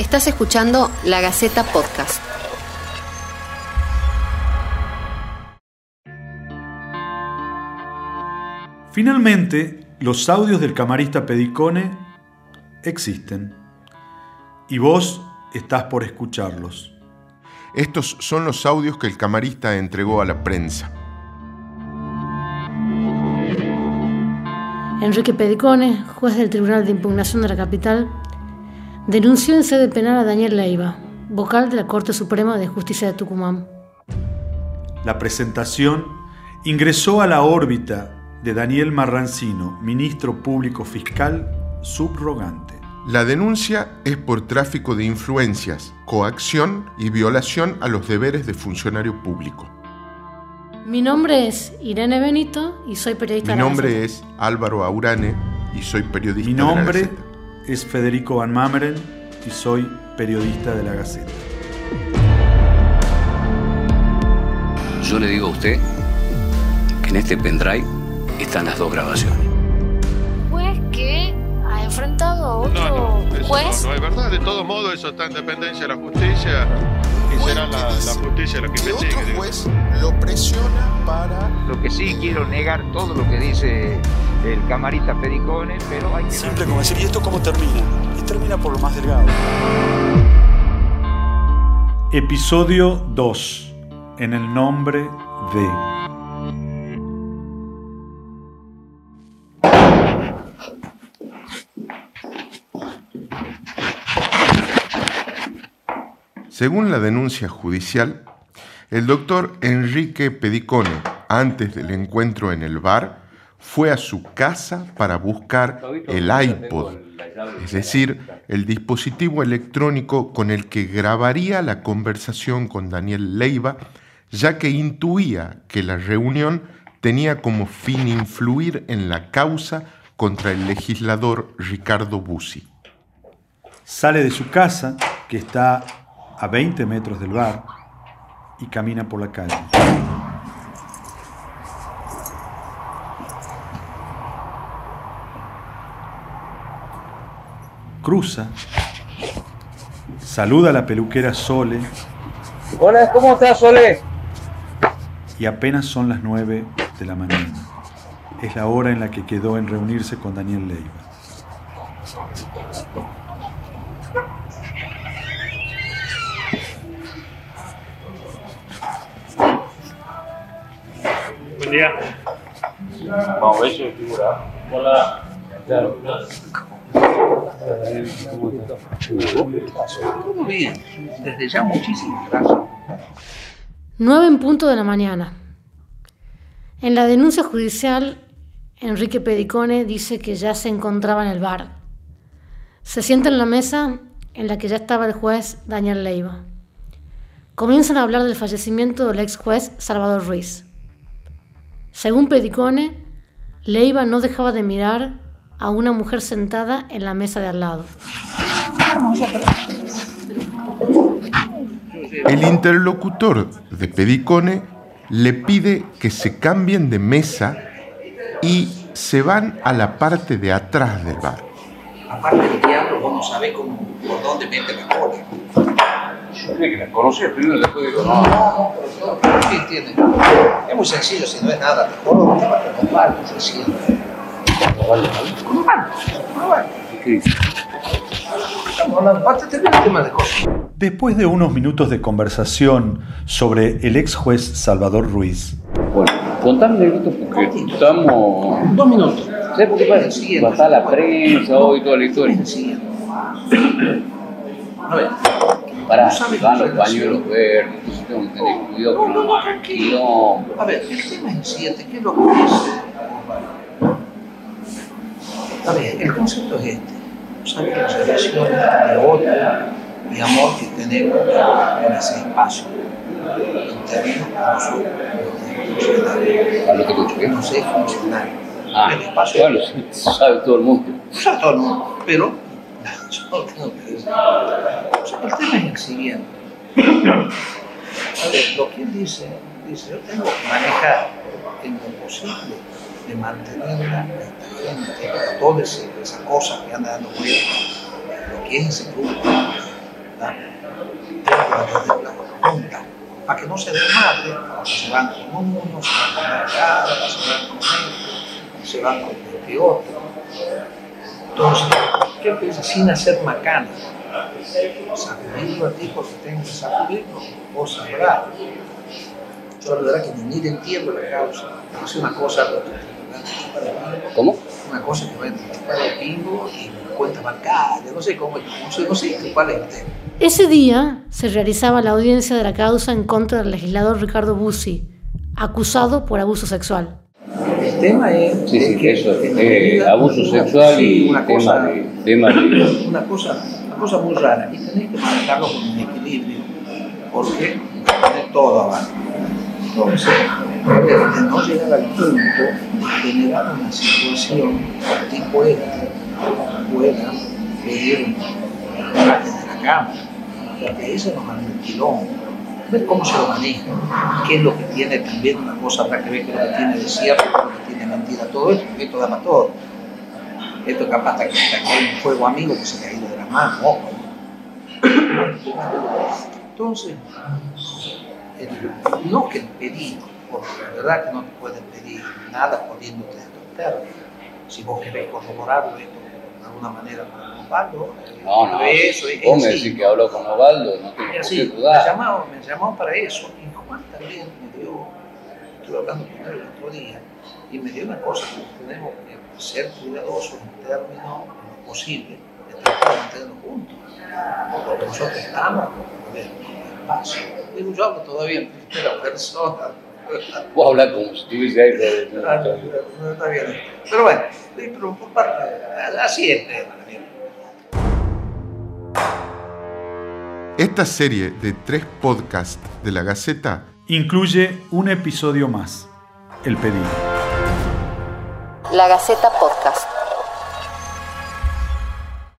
Estás escuchando La Gaceta Podcast. Finalmente, los audios del camarista Pedicone existen y vos estás por escucharlos. Estos son los audios que el camarista entregó a la prensa. Enrique Pedicone, juez del Tribunal de Impugnación de la Capital, denunció en sede penal a Daniel Leiva, vocal de la Corte Suprema de Justicia de Tucumán. La presentación ingresó a la órbita de Daniel Marrancino, ministro público fiscal subrogante. La denuncia es por tráfico de influencias, coacción y violación a los deberes de funcionario público. Mi nombre es Irene Benito y soy periodista. Mi de la nombre es Álvaro Aurane y soy periodista Mi de la nombre. Es Federico Van Mameren y soy periodista de la Gaceta. Yo le digo a usted que en este pendrive están las dos grabaciones. Juez que ha enfrentado a otro No, no, eso juez. no, no es verdad. De todos modos, eso está en dependencia de la justicia y será la, la justicia la que Que investigue. otro juez lo presiona para Lo que sí quiero negar todo lo que dice el camarista Pedicone, pero hay que Simple como decir, ¿y esto cómo termina? Y termina por lo más delgado. Episodio 2. En el nombre de... Según la denuncia judicial, el doctor Enrique Pedicone, antes del encuentro en el bar, fue a su casa para buscar el iPod, es decir, el dispositivo electrónico con el que grabaría la conversación con Daniel Leiva, ya que intuía que la reunión tenía como fin influir en la causa contra el legislador Ricardo Bussi. Sale de su casa, que está a 20 metros del bar, y camina por la calle. Cruza, saluda a la peluquera Sole Hola, ¿cómo estás, Sole? y apenas son las 9 de la mañana. Es la hora en la que quedó en reunirse con Daniel Leiva. Buen día. Vamos a ver si figura. Hola. Todo bien. Desde ya muchísimas gracias. 9 en punto de la mañana. En la denuncia judicial, Enrique Pedicone dice que ya se encontraba en el bar. Se sienta en la mesa en la que ya estaba el juez Daniel Leiva. Comienzan a hablar del fallecimiento del ex juez Salvador Ruiz. Según Pedicone, Leiva no dejaba de mirar a una mujer sentada en la mesa de al lado. El interlocutor de Pedicone le pide que se cambien de mesa y se van a la parte de atrás del bar. Aparte del diablo, vos no sabés cómo, por dónde mete la cola. Yo creí que la conocía después digo, no. No, no, pero todo, ¿qué entiendes? Es muy sencillo, si no es nada mejor, te vas a comprar, muy sencillo. Después de unos minutos de conversación sobre el ex juez Salvador Ruiz, Bueno, contame, Negrito, porque estamos. Dos minutos. ¿Sabes por qué pasa? Va a estar la prensa hoy, toda la historia. Sencillo. A ver, Pará, No sabe van los pañuelos verdes, entonces tengo que tener cuidado No, con no, los no, tranquilo. A ver, el tema es el siguiente, ¿qué es lo que dice? A ver, el concepto es este. ¿Sabes la relación de odio y amor que tenemos en ese espacio interno que nosotros Ah, no te escucho, ¿qué? no sé funcionar. Ah, el espacio bueno, sabe todo el mundo. usa todo el mundo, pero yo tengo que decir. El tema es el siguiente. A ver, lo que él dice, dice, yo tengo que manejar en lo posible de mantenerla, gente, toda esa, cosa que anda dando vueltas, lo que es ese grupo, puerta, desde la punta, para que no se desmadre, se van con uno, se van con la cara, se van con otro, se van con el otro. Entonces, ¿qué piensas? Sin hacer macana. Sacudirlo a ti porque tengo que sacudirlo, vos sabrás. Yo la verdad que ni entiendo la causa. Es una cosa ¿Cómo? Una cosa que va a pingo y cuenta bancaria, no sé cómo, no sé, no sé cuál es el tema. Ese día se realizaba la audiencia de la causa en contra del legislador Ricardo Bussi, acusado por abuso sexual. El tema es Sí, sí, que eso, eh, vida abuso una- sexual sí, y una tema cosa, de, tema de- una cosa, una cosa muy rara y tenés que manejarlo con un equilibrio porque tenés todo abajo. Entonces, de no llegar al punto de generar una situación tipo esta pueda pedir de la cámara, porque eso nos manda el quilombo. Ver cómo se lo maneja, qué es lo que tiene también una cosa, habrá que ver qué es lo que tiene de cierto, lo que tiene mentira, todo esto, porque esto da para todo. Esto capaz que, hasta que hay un fuego amigo que se le ha ido de la mano, ojo. Entonces, el- no que el pedido, porque la verdad que no te pueden pedir nada poniéndote de estos términos. Si vos querés corroborarlo esto de alguna manera con Osvaldo, eh, No, no, eso, es vos me decís que habló con Ovaldo, no tengo por qué así, me dudar. llamó, me llamó para eso. Y Juan también me dio, estuve hablando con él el otro día, y me dio una cosa que tenemos que ser cuidadosos en términos posible, de tratar de mantenernos juntos. Porque nosotros estamos con el Digo, yo hablo todavía en primera persona. Vos hablás como si estuviese ahí. de- Ah, no, está bien. Pero bueno, pero por parte, así es Daniel. Esta serie de tres podcasts de la Gaceta Incluye un episodio más, El Pedido. La Gaceta Podcast.